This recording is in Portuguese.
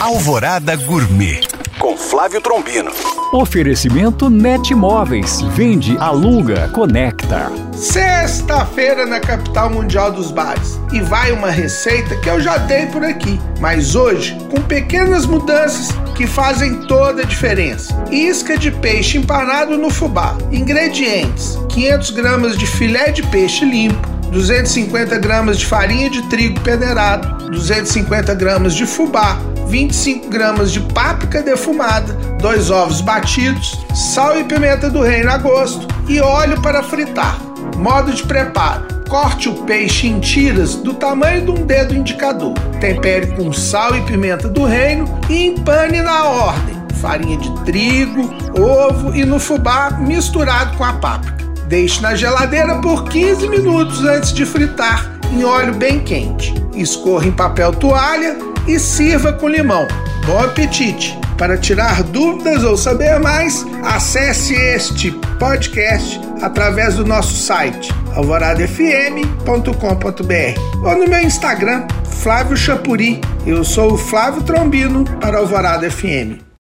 Alvorada Gourmet com Flávio Trombino. Oferecimento Net Móveis. Vende, aluga, conecta. Sexta-feira na capital mundial dos bares. E vai uma receita que eu já dei por aqui, mas hoje com pequenas mudanças que fazem toda a diferença. Isca de peixe empanado no fubá. Ingredientes: 500 gramas de filé de peixe limpo. 250 gramas de farinha de trigo peneirado, 250 gramas de fubá, 25 gramas de páprica defumada, dois ovos batidos, sal e pimenta do reino a gosto e óleo para fritar. Modo de preparo: corte o peixe em tiras do tamanho de um dedo indicador. Tempere com sal e pimenta do reino e empane na ordem: farinha de trigo, ovo e no fubá misturado com a páprica. Deixe na geladeira por 15 minutos antes de fritar em óleo bem quente. Escorra em papel toalha e sirva com limão. Bom apetite! Para tirar dúvidas ou saber mais, acesse este podcast através do nosso site alvoradafm.com.br ou no meu Instagram, Flávio Chapuri. Eu sou o Flávio Trombino para Alvorada FM.